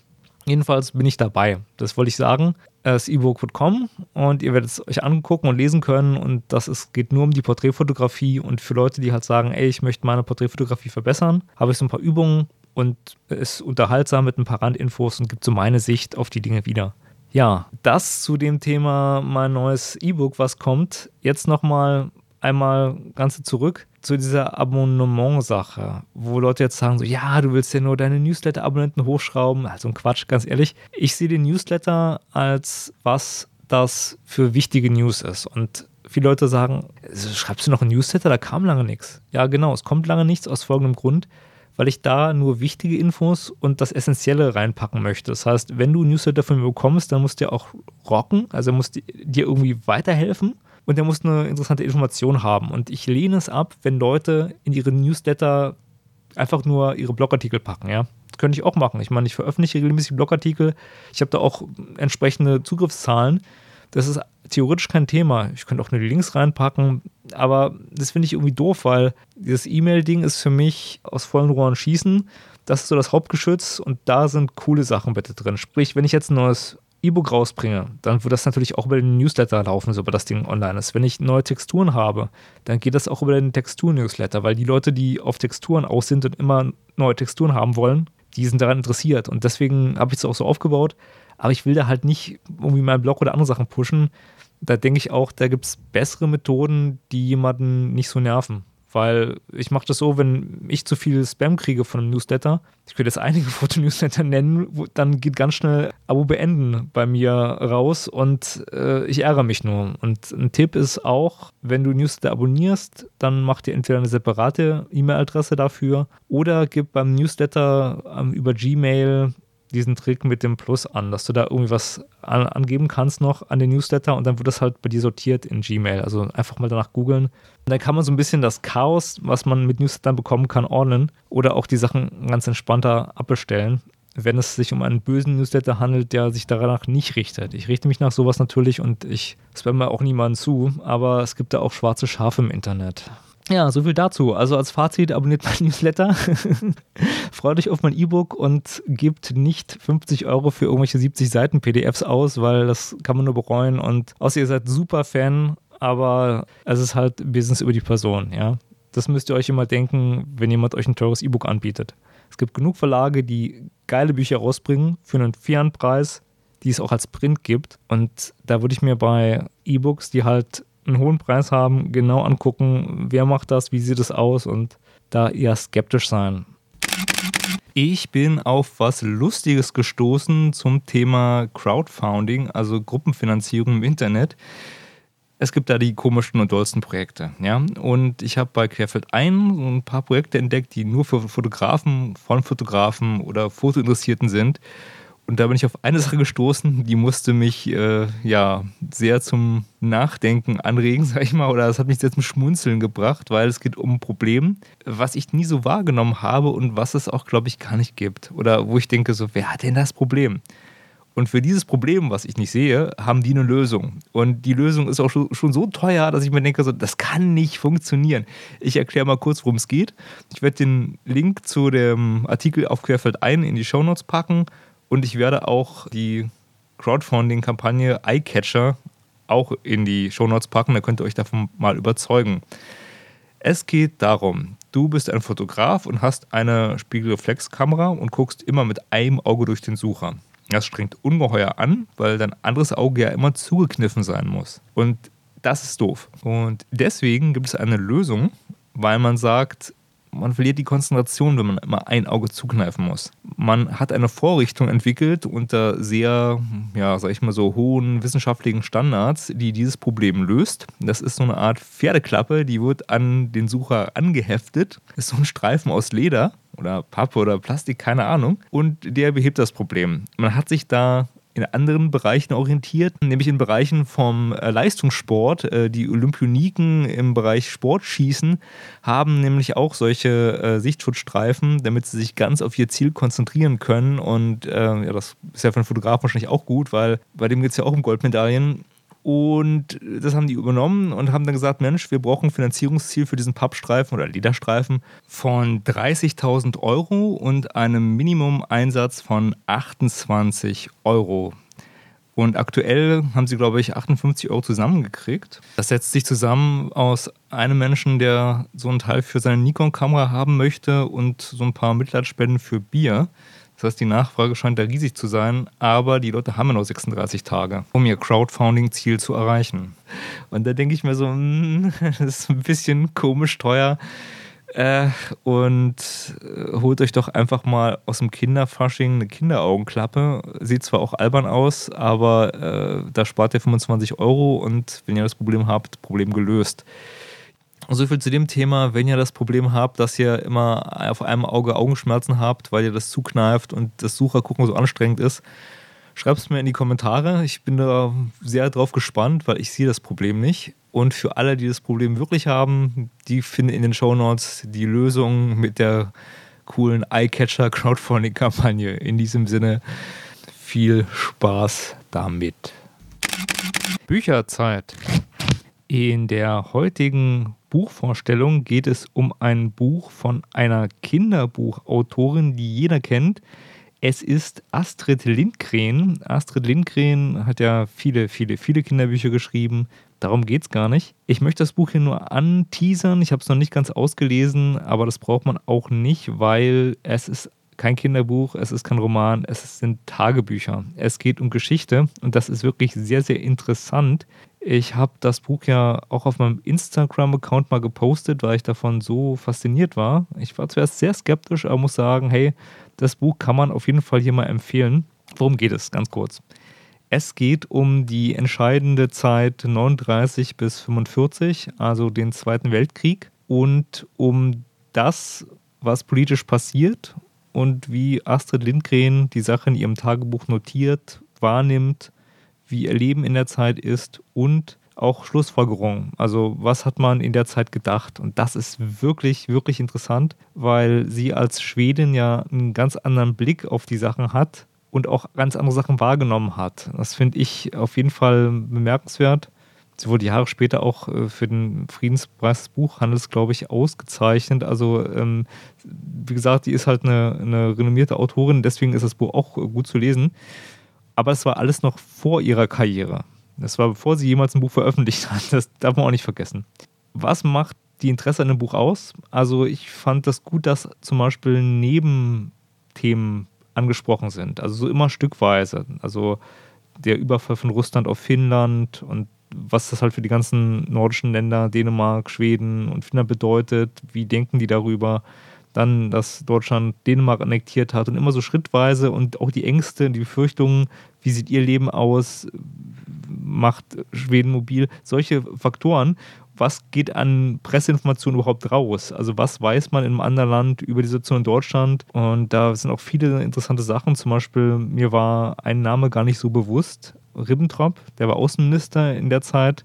Jedenfalls bin ich dabei. Das wollte ich sagen. Das E-Book wird kommen und ihr werdet es euch angucken und lesen können. Und das ist, geht nur um die Porträtfotografie. Und für Leute, die halt sagen, ey, ich möchte meine Porträtfotografie verbessern, habe ich so ein paar Übungen und ist unterhaltsam mit ein paar Randinfos und gibt so meine Sicht auf die Dinge wieder. Ja, das zu dem Thema mein neues E-Book, was kommt. Jetzt nochmal einmal ganz zurück zu dieser Abonnement-Sache, wo Leute jetzt sagen so, ja, du willst ja nur deine Newsletter-Abonnenten hochschrauben. Also ein Quatsch, ganz ehrlich. Ich sehe den Newsletter als was das für wichtige News ist. Und viele Leute sagen, schreibst du noch ein Newsletter? Da kam lange nichts. Ja, genau, es kommt lange nichts aus folgendem Grund weil ich da nur wichtige Infos und das Essentielle reinpacken möchte. Das heißt, wenn du Newsletter von mir bekommst, dann musst du ja auch rocken, also er muss dir irgendwie weiterhelfen und er muss eine interessante Information haben. Und ich lehne es ab, wenn Leute in ihre Newsletter einfach nur ihre Blogartikel packen, ja. Das könnte ich auch machen. Ich meine, ich veröffentliche regelmäßig Blogartikel. Ich habe da auch entsprechende Zugriffszahlen. Das ist theoretisch kein Thema. Ich könnte auch nur die Links reinpacken, aber das finde ich irgendwie doof, weil dieses E-Mail-Ding ist für mich aus vollen Rohren schießen. Das ist so das Hauptgeschütz und da sind coole Sachen bitte drin. Sprich, wenn ich jetzt ein neues E-Book rausbringe, dann wird das natürlich auch über den Newsletter laufen, sobald das Ding online ist. Wenn ich neue Texturen habe, dann geht das auch über den Textur-Newsletter, weil die Leute, die auf Texturen aus sind und immer neue Texturen haben wollen, die sind daran interessiert. Und deswegen habe ich es auch so aufgebaut. Aber ich will da halt nicht irgendwie meinen Blog oder andere Sachen pushen. Da denke ich auch, da gibt es bessere Methoden, die jemanden nicht so nerven. Weil ich mache das so, wenn ich zu viel Spam kriege von einem Newsletter, ich könnte jetzt einige *laughs* Fotonewsletter nennen, wo, dann geht ganz schnell Abo beenden bei mir raus und äh, ich ärgere mich nur. Und ein Tipp ist auch, wenn du Newsletter abonnierst, dann mach dir entweder eine separate E-Mail-Adresse dafür oder gib beim Newsletter ähm, über Gmail diesen Trick mit dem Plus an, dass du da irgendwie was an, angeben kannst noch an den Newsletter und dann wird das halt bei dir sortiert in Gmail. Also einfach mal danach googeln. Und dann kann man so ein bisschen das Chaos, was man mit Newslettern bekommen kann, ordnen oder auch die Sachen ganz entspannter abbestellen, wenn es sich um einen bösen Newsletter handelt, der sich danach nicht richtet. Ich richte mich nach sowas natürlich und ich spamme auch niemanden zu, aber es gibt da auch schwarze Schafe im Internet. Ja, so viel dazu. Also als Fazit, abonniert mein Newsletter, *laughs* freut euch auf mein E-Book und gebt nicht 50 Euro für irgendwelche 70 Seiten PDFs aus, weil das kann man nur bereuen. Und außer ihr seid super Fan, aber es ist halt Business über die Person, ja. Das müsst ihr euch immer denken, wenn jemand euch ein teures E-Book anbietet. Es gibt genug Verlage, die geile Bücher rausbringen für einen fairen Preis, die es auch als Print gibt. Und da würde ich mir bei E-Books, die halt einen hohen Preis haben, genau angucken, wer macht das, wie sieht es aus und da eher skeptisch sein. Ich bin auf was Lustiges gestoßen zum Thema Crowdfunding, also Gruppenfinanzierung im Internet. Es gibt da die komischsten und dollsten Projekte, ja. Und ich habe bei Querfeld ein ein paar Projekte entdeckt, die nur für Fotografen, von Fotografen oder Fotointeressierten sind. Und da bin ich auf eine Sache gestoßen, die musste mich äh, ja sehr zum Nachdenken anregen, *laughs* sag ich mal, oder es hat mich sehr zum Schmunzeln gebracht, weil es geht um ein Problem, was ich nie so wahrgenommen habe und was es auch, glaube ich, gar nicht gibt. Oder wo ich denke, so, wer hat denn das Problem? Und für dieses Problem, was ich nicht sehe, haben die eine Lösung. Und die Lösung ist auch schon so teuer, dass ich mir denke, so, das kann nicht funktionieren. Ich erkläre mal kurz, worum es geht. Ich werde den Link zu dem Artikel auf Querfeld ein in die Shownotes packen und ich werde auch die Crowdfunding-Kampagne iCatcher auch in die Shownotes packen, da könnt ihr euch davon mal überzeugen. Es geht darum, du bist ein Fotograf und hast eine Spiegelreflexkamera und guckst immer mit einem Auge durch den Sucher. Das strengt ungeheuer an, weil dein anderes Auge ja immer zugekniffen sein muss. Und das ist doof. Und deswegen gibt es eine Lösung, weil man sagt, man verliert die Konzentration, wenn man immer ein Auge zukneifen muss. Man hat eine Vorrichtung entwickelt unter sehr, ja, sag ich mal so, hohen wissenschaftlichen Standards, die dieses Problem löst. Das ist so eine Art Pferdeklappe, die wird an den Sucher angeheftet. Ist so ein Streifen aus Leder oder Pappe oder Plastik, keine Ahnung. Und der behebt das Problem. Man hat sich da in anderen Bereichen orientiert, nämlich in Bereichen vom äh, Leistungssport. Äh, die Olympioniken im Bereich Sportschießen haben nämlich auch solche äh, Sichtschutzstreifen, damit sie sich ganz auf ihr Ziel konzentrieren können. Und ja, das ist ja für einen Fotografen wahrscheinlich auch gut, weil bei dem geht es ja auch um Goldmedaillen. Und das haben die übernommen und haben dann gesagt, Mensch, wir brauchen ein Finanzierungsziel für diesen Pappstreifen oder Lederstreifen von 30.000 Euro und einem Minimum-Einsatz von 28 Euro. Und aktuell haben sie, glaube ich, 58 Euro zusammengekriegt. Das setzt sich zusammen aus einem Menschen, der so ein Teil für seine Nikon-Kamera haben möchte und so ein paar Mitleidsspenden für Bier. Heißt, die Nachfrage scheint da riesig zu sein, aber die Leute haben ja noch 36 Tage, um ihr Crowdfunding-Ziel zu erreichen. Und da denke ich mir so, hm, *laughs* das ist ein bisschen komisch teuer. Äh, und äh, holt euch doch einfach mal aus dem Kinderfasching eine Kinderaugenklappe. Sieht zwar auch albern aus, aber äh, da spart ihr 25 Euro und wenn ihr das Problem habt, Problem gelöst. So viel zu dem Thema, wenn ihr das Problem habt, dass ihr immer auf einem Auge Augenschmerzen habt, weil ihr das zukneift und das Suchergucken so anstrengend ist, schreibt es mir in die Kommentare. Ich bin da sehr drauf gespannt, weil ich sehe das Problem nicht. Und für alle, die das Problem wirklich haben, die finden in den Show Notes die Lösung mit der coolen Eyecatcher Crowdfunding-Kampagne. In diesem Sinne viel Spaß damit. Bücherzeit. In der heutigen Buchvorstellung geht es um ein Buch von einer Kinderbuchautorin, die jeder kennt. Es ist Astrid Lindgren. Astrid Lindgren hat ja viele, viele, viele Kinderbücher geschrieben. Darum geht es gar nicht. Ich möchte das Buch hier nur anteasern. Ich habe es noch nicht ganz ausgelesen, aber das braucht man auch nicht, weil es ist kein Kinderbuch, es ist kein Roman, es sind Tagebücher. Es geht um Geschichte und das ist wirklich sehr, sehr interessant. Ich habe das Buch ja auch auf meinem Instagram-Account mal gepostet, weil ich davon so fasziniert war. Ich war zuerst sehr skeptisch, aber muss sagen, hey, das Buch kann man auf jeden Fall hier mal empfehlen. Worum geht es? Ganz kurz. Es geht um die entscheidende Zeit 39 bis 45, also den Zweiten Weltkrieg, und um das, was politisch passiert und wie Astrid Lindgren die Sache in ihrem Tagebuch notiert, wahrnimmt wie ihr Leben in der Zeit ist und auch Schlussfolgerungen. Also was hat man in der Zeit gedacht? Und das ist wirklich, wirklich interessant, weil sie als Schwedin ja einen ganz anderen Blick auf die Sachen hat und auch ganz andere Sachen wahrgenommen hat. Das finde ich auf jeden Fall bemerkenswert. Sie wurde Jahre später auch äh, für den Friedenspreis des Buchhandels, glaube ich, ausgezeichnet. Also, ähm, wie gesagt, die ist halt eine, eine renommierte Autorin, deswegen ist das Buch auch gut zu lesen aber es war alles noch vor ihrer Karriere. Das war bevor sie jemals ein Buch veröffentlicht hat. *laughs* Das darf man auch nicht vergessen. Was macht die Interesse an dem Buch aus? Also ich fand das gut, dass zum Beispiel Nebenthemen angesprochen sind. Also so immer stückweise. Also der Überfall von Russland auf Finnland und was das halt für die ganzen nordischen Länder, Dänemark, Schweden und Finnland bedeutet. Wie denken die darüber? Dann, dass Deutschland Dänemark annektiert hat und immer so schrittweise und auch die Ängste, die Befürchtungen, wie sieht ihr Leben aus, macht Schweden mobil, solche Faktoren. Was geht an Presseinformationen überhaupt raus? Also was weiß man in einem anderen Land über die Situation in Deutschland? Und da sind auch viele interessante Sachen. Zum Beispiel, mir war ein Name gar nicht so bewusst. Ribbentrop, der war Außenminister in der Zeit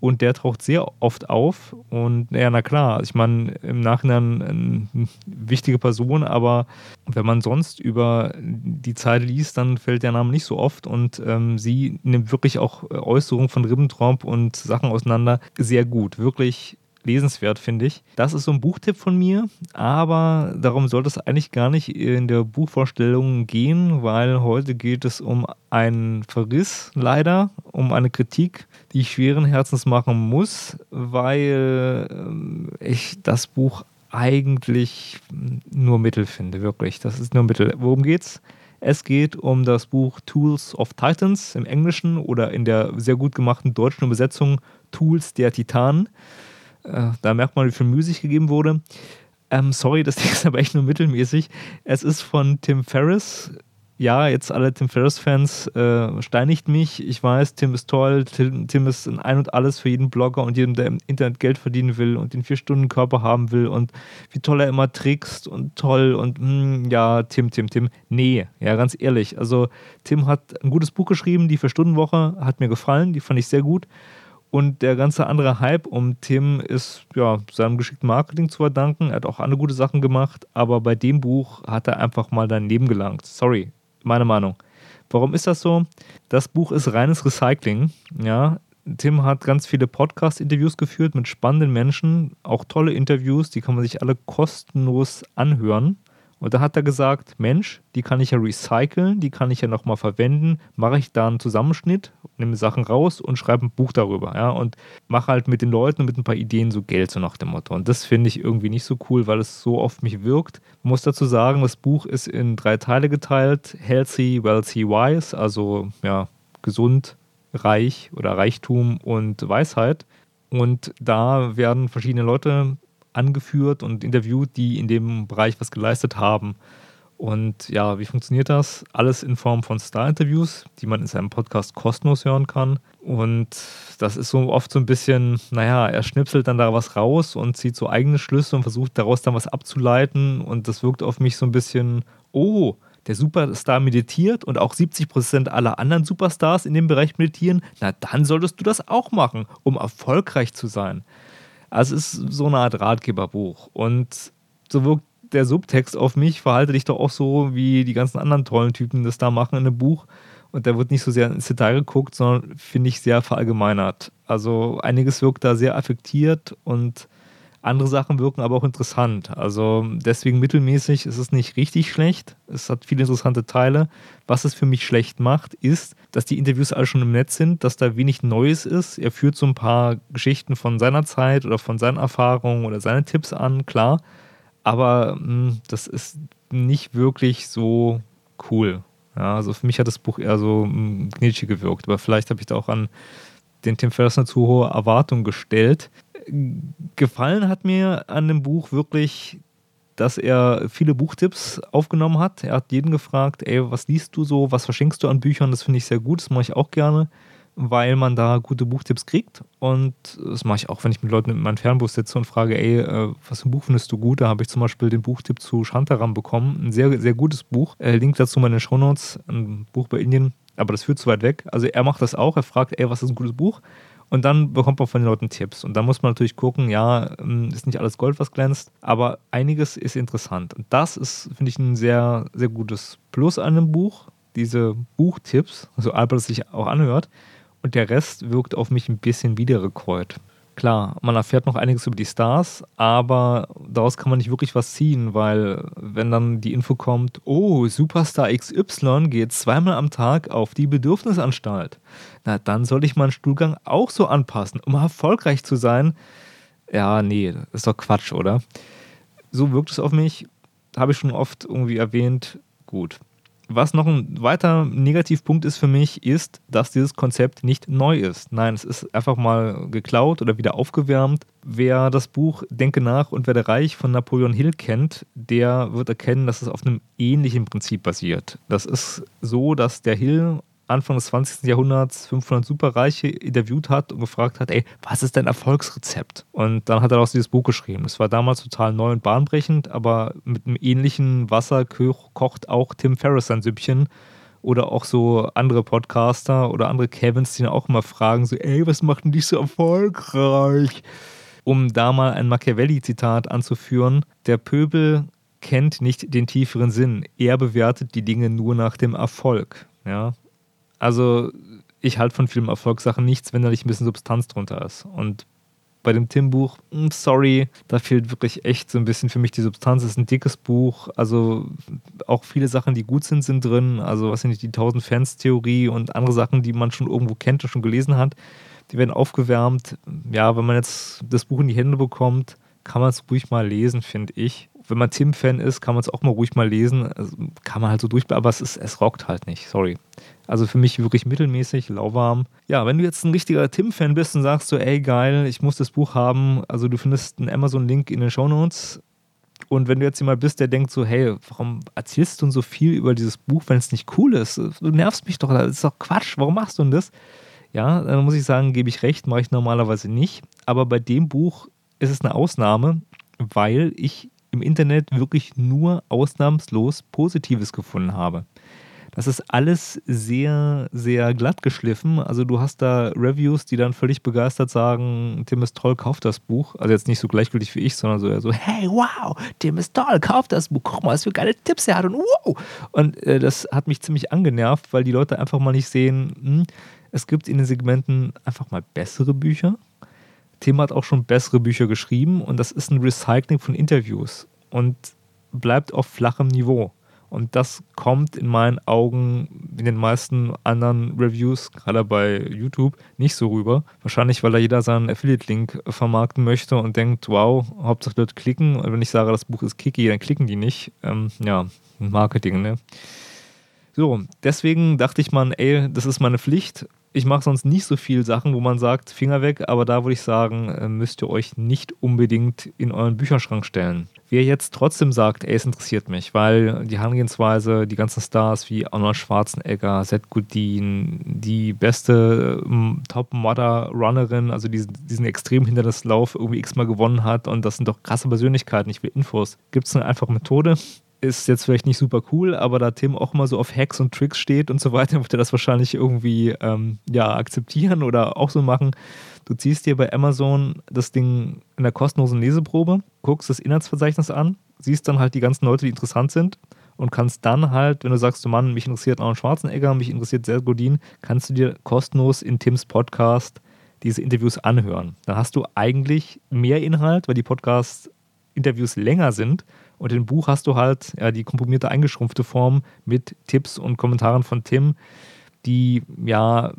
und der taucht sehr oft auf. Und ja, na klar, ich meine, im Nachhinein eine wichtige Person, aber wenn man sonst über die Zeit liest, dann fällt der Name nicht so oft. Und ähm, sie nimmt wirklich auch Äußerungen von Ribbentrop und Sachen auseinander sehr gut. Wirklich lesenswert, finde ich. Das ist so ein Buchtipp von mir, aber darum sollte es eigentlich gar nicht in der Buchvorstellung gehen, weil heute geht es um einen Verriss, leider, um eine Kritik, die ich schweren Herzens machen muss, weil ähm, ich das Buch eigentlich nur Mittel finde, wirklich. Das ist nur Mittel. Worum geht's? Es geht um das Buch Tools of Titans im Englischen oder in der sehr gut gemachten deutschen Übersetzung Tools der Titanen. Äh, da merkt man, wie viel Mühe sich gegeben wurde. Ähm, sorry, das *laughs* Ding ist aber echt nur mittelmäßig. Es ist von Tim Ferriss. Ja, jetzt alle Tim Ferriss-Fans äh, steinigt mich. Ich weiß, Tim ist toll. Tim, Tim ist ein Ein und Alles für jeden Blogger und jeden, der im Internet Geld verdienen will und den Vier-Stunden-Körper haben will und wie toll er immer trickst und toll und mh, hm, ja, Tim, Tim, Tim. Nee, ja, ganz ehrlich. Also, Tim hat ein gutes Buch geschrieben, die Vier-Stunden-Woche, hat mir gefallen, die fand ich sehr gut. Und der ganze andere Hype um Tim ist ja seinem geschickten Marketing zu verdanken. Er hat auch andere gute Sachen gemacht, aber bei dem Buch hat er einfach mal daneben gelangt. Sorry, meine Meinung. Warum ist das so? Das Buch ist reines Recycling. Ja, Tim hat ganz viele Podcast-Interviews geführt mit spannenden Menschen, auch tolle Interviews, die kann man sich alle kostenlos anhören. Und da hat er gesagt, Mensch, die kann ich ja recyceln, die kann ich ja nochmal verwenden, mache ich da einen Zusammenschnitt, nehme Sachen raus und schreibe ein Buch darüber, ja, und mache halt mit den Leuten und mit ein paar Ideen so Geld, so nach dem Motto. Und das finde ich irgendwie nicht so cool, weil es so oft mich wirkt. Ich muss dazu sagen, das Buch ist in drei Teile geteilt, Healthy, Wealthy, Wise, also ja, gesund, reich oder Reichtum und Weisheit. Und da werden verschiedene Leute angeführt und interviewt, die in dem Bereich was geleistet haben. Und ja, wie funktioniert das? Alles in Form von Star-Interviews, die man in seinem Podcast kostenlos hören kann. Und das ist so oft so ein bisschen, naja, er schnipselt dann da was raus und zieht so eigene Schlüsse und versucht daraus dann was abzuleiten. Und das wirkt auf mich so ein bisschen, oh, der Superstar meditiert und auch 70% aller anderen Superstars in dem Bereich meditieren, na dann solltest du das auch machen, um erfolgreich zu sein. Also es ist so eine Art Ratgeberbuch. Und so wirkt der Subtext auf mich, verhalte dich doch auch so, wie die ganzen anderen tollen Typen das da machen in einem Buch. Und da wird nicht so sehr ins Detail geguckt, sondern finde ich sehr verallgemeinert. Also einiges wirkt da sehr affektiert und andere Sachen wirken aber auch interessant. Also deswegen mittelmäßig ist es nicht richtig schlecht. Es hat viele interessante Teile. Was es für mich schlecht macht, ist, dass die Interviews alle schon im Netz sind, dass da wenig Neues ist. Er führt so ein paar Geschichten von seiner Zeit oder von seinen Erfahrungen oder seine Tipps an, klar. Aber mh, hm, das ist nicht wirklich so cool. Ja, also für mich hat das Buch eher so knitschig gewirkt, aber vielleicht habe ich da auch an den Tim Ferriss eine zu hohe Erwartung gestellt. Gefallen hat mir an dem Buch wirklich, dass er viele Buchtipps aufgenommen hat. Er hat jeden gefragt, ey, was liest du so, was verschenkst du an Büchern? Das finde ich sehr gut, das mache ich auch gerne weil man da gute Buchtipps kriegt. Und das mache ich auch, wenn ich mit Leuten in meinem Fernbus sitze und frage, ey, äh, was für ein Buch findest du gut? Da habe ich zum Beispiel den Buchtipp zu Shantaram bekommen. Ein sehr, sehr gutes Buch. Äh, Link dazu meine Shownotes. Ein Buch bei Indien, aber das führt zu weit weg. Also er macht das auch. Er fragt, ey, was ist ein gutes Buch? Und dann bekommt man von den Leuten Tipps. Und da muss man natürlich gucken, ja, ähm, ist nicht alles Gold, was glänzt, aber einiges ist interessant. Und das ist, finde ich, ein sehr, sehr gutes Plus an dem Buch. Diese Buchtipps, so albert es sich auch anhört, und der Rest wirkt auf mich ein bisschen wiedergekäut. Klar, man erfährt noch einiges über die Stars, aber daraus kann man nicht wirklich was ziehen, weil wenn dann die Info kommt, oh, Superstar XY geht zweimal am Tag auf die Bedürfnisanstalt, na dann soll ich meinen Stuhlgang auch so anpassen, um erfolgreich zu sein. Ja, nee, ist doch Quatsch, oder? So wirkt es auf mich, habe ich schon oft irgendwie erwähnt. Gut, was noch ein weiter Negativpunkt ist für mich, ist, dass dieses Konzept nicht neu ist. Nein, es ist einfach mal geklaut oder wieder aufgewärmt. Wer das Buch Denke nach und werde reich von Napoleon Hill kennt, der wird erkennen, dass es auf einem ähnlichen Prinzip basiert. Das ist so, dass der Hill Anfang des 20. Jahrhunderts 500 Superreiche interviewt hat und gefragt hat, ey, was ist dein Erfolgsrezept? Und dann hat er auch dieses Buch geschrieben. Das war damals total neu und bahnbrechend, aber mit einem ähnlichen Wasser kocht auch Tim Ferriss sein Süppchen oder auch so andere Podcaster oder andere Kevins, die ihn auch immer fragen, so, ey, was macht denn dich so erfolgreich? Um da mal ein Machiavelli-Zitat anzuführen, der Pöbel kennt nicht den tieferen Sinn. Er bewertet die Dinge nur nach dem Erfolg. Ja, also ich halte von vielen Erfolgssachen nichts, wenn da nicht ein bisschen Substanz drunter ist. Und bei dem Tim-Buch, hm, sorry, da fehlt wirklich echt so ein bisschen für mich die Substanz. Es ist ein dickes Buch, also auch viele Sachen, die gut sind, sind drin. Also was sind die 1000 Fans-Theorie und andere Sachen, die man schon irgendwo kennt und schon gelesen hat, die werden aufgewärmt. Ja, wenn man jetzt das Buch in die Hände bekommt, kann man es ruhig mal lesen, finde ich wenn man Tim-Fan ist, kann man es auch mal ruhig mal lesen. Also kann man halt so durch, aber es, ist, es rockt halt nicht, sorry. Also für mich wirklich mittelmäßig, lauwarm. Ja, wenn du jetzt ein richtiger Tim-Fan bist und sagst so, ey geil, ich muss das Buch haben, also du findest einen Amazon-Link in den Show Notes. Und wenn du jetzt jemand bist, der denkt so, hey, warum erzählst du so viel über dieses Buch, wenn es nicht cool ist? Du nervst mich doch, das ist doch Quatsch, warum machst du denn das? Ja, dann muss ich sagen, gebe ich recht, mache ich normalerweise nicht. Aber bei dem Buch ist es eine Ausnahme, weil ich im Internet wirklich nur ausnahmslos Positives gefunden habe. Das ist alles sehr, sehr glatt geschliffen. Also du hast da Reviews, die dann völlig begeistert sagen, Tim ist toll, kauf das Buch. Also jetzt nicht so gleichgültig wie ich, sondern so, so hey, wow, Tim ist toll, kauf das Buch. Guck mal, was für geile Tipps er hat und wow. Und äh, das hat mich ziemlich angenervt, weil die Leute einfach mal nicht sehen, hm, es gibt in den Segmenten einfach mal bessere Bücher Tim hat auch schon bessere Bücher geschrieben und das ist ein Recycling von Interviews und bleibt auf flachem Niveau. Und das kommt in meinen Augen in den meisten anderen Reviews, gerade bei YouTube, nicht so rüber. Wahrscheinlich, weil da jeder seinen Affiliate-Link vermarkten möchte und denkt, wow, Hauptsache dort klicken. Und wenn ich sage, das Buch ist kicky, dann klicken die nicht. Ähm, ja, Marketing, ne? So, deswegen dachte ich mal, ey, das ist meine Pflicht ich mache sonst nicht so viele Sachen, wo man sagt, Finger weg, aber da würde ich sagen, äh, müsst ihr euch nicht unbedingt in euren Bücherschrank stellen. Wer jetzt trotzdem sagt, ey, es interessiert mich, weil die Herangehensweise, die ganzen Stars wie Arnold Schwarzenegger, Seth Godin, die beste ähm, Top-Modder-Runnerin, also diesen, diesen extrem Hindernislauf irgendwie x-mal gewonnen hat und das sind doch krasse Persönlichkeiten, ich will Infos. Gibt es eine einfache Methode? Ist jetzt vielleicht nicht super cool, aber da Tim auch mal so auf Hacks und Tricks steht und so weiter, *laughs* wird er das wahrscheinlich irgendwie ähm, ja, akzeptieren oder auch so machen. Du ziehst dir bei Amazon das Ding in der kostenlosen Leseprobe, guckst das Inhaltsverzeichnis an, siehst dann halt die ganzen Leute, die interessant sind und kannst dann halt, wenn du sagst, du Mann, mich interessiert Arnold Schwarzenegger, mich interessiert Seth Godin, kannst du dir kostenlos in Tims Podcast diese Interviews anhören. Dann hast du eigentlich mehr Inhalt, weil die Podcast-Interviews länger sind und im Buch hast du halt ja, die komprimierte, eingeschrumpfte Form mit Tipps und Kommentaren von Tim, die ja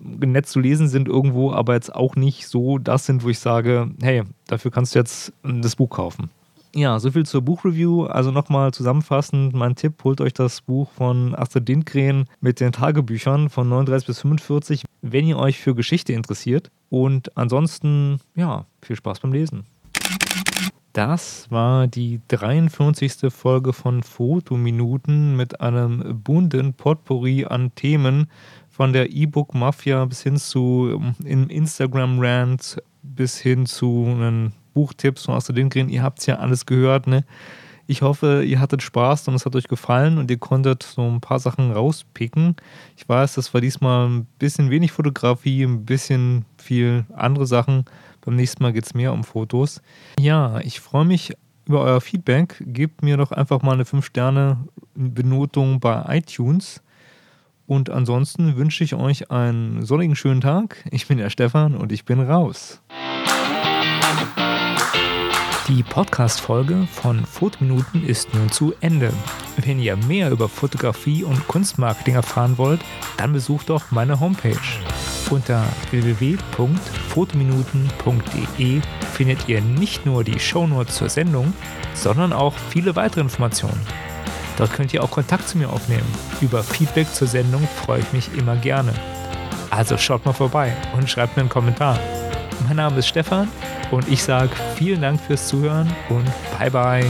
nett zu lesen sind irgendwo, aber jetzt auch nicht so das sind, wo ich sage, hey, dafür kannst du jetzt das Buch kaufen. Ja, soviel zur Buchreview. Also nochmal zusammenfassend, mein Tipp, holt euch das Buch von Astrid Lindgren mit den Tagebüchern von 39 bis 45, wenn ihr euch für Geschichte interessiert. Und ansonsten, ja, viel Spaß beim Lesen. Das war die 43. Folge von Fotominuten mit einem bunten Potpourri an Themen von der E-Book-Mafia bis hin zu im Instagram-Rant bis hin zu einem Buchtipps von Astrid Lindgren. Ihr habt es ja alles gehört, ne? Ich hoffe, ihr hattet Spaß und es hat euch gefallen und ihr konntet so ein paar Sachen rauspicken. Ich weiß, das war diesmal ein bisschen wenig Fotografie, ein bisschen viel andere Sachen. Beim nächsten Mal geht es mehr um Fotos. Ja, ich freue mich über euer Feedback. Gebt mir doch einfach mal eine 5-Sterne-Benotung bei iTunes. Und ansonsten wünsche ich euch einen sonnigen schönen Tag. Ich bin der Stefan und ich bin raus. Die Podcast-Folge von Fotominuten ist nun zu Ende. Wenn ihr mehr über Fotografie und Kunstmarketing erfahren wollt, dann besucht doch meine Homepage. Unter www.fotominuten.de findet ihr nicht nur die Shownotes zur Sendung, sondern auch viele weitere Informationen. Dort könnt ihr auch Kontakt zu mir aufnehmen. Über Feedback zur Sendung freue ich mich immer gerne. Also schaut mal vorbei und schreibt mir einen Kommentar. Mein Name ist Stefan und ich sage vielen Dank fürs Zuhören und bye bye.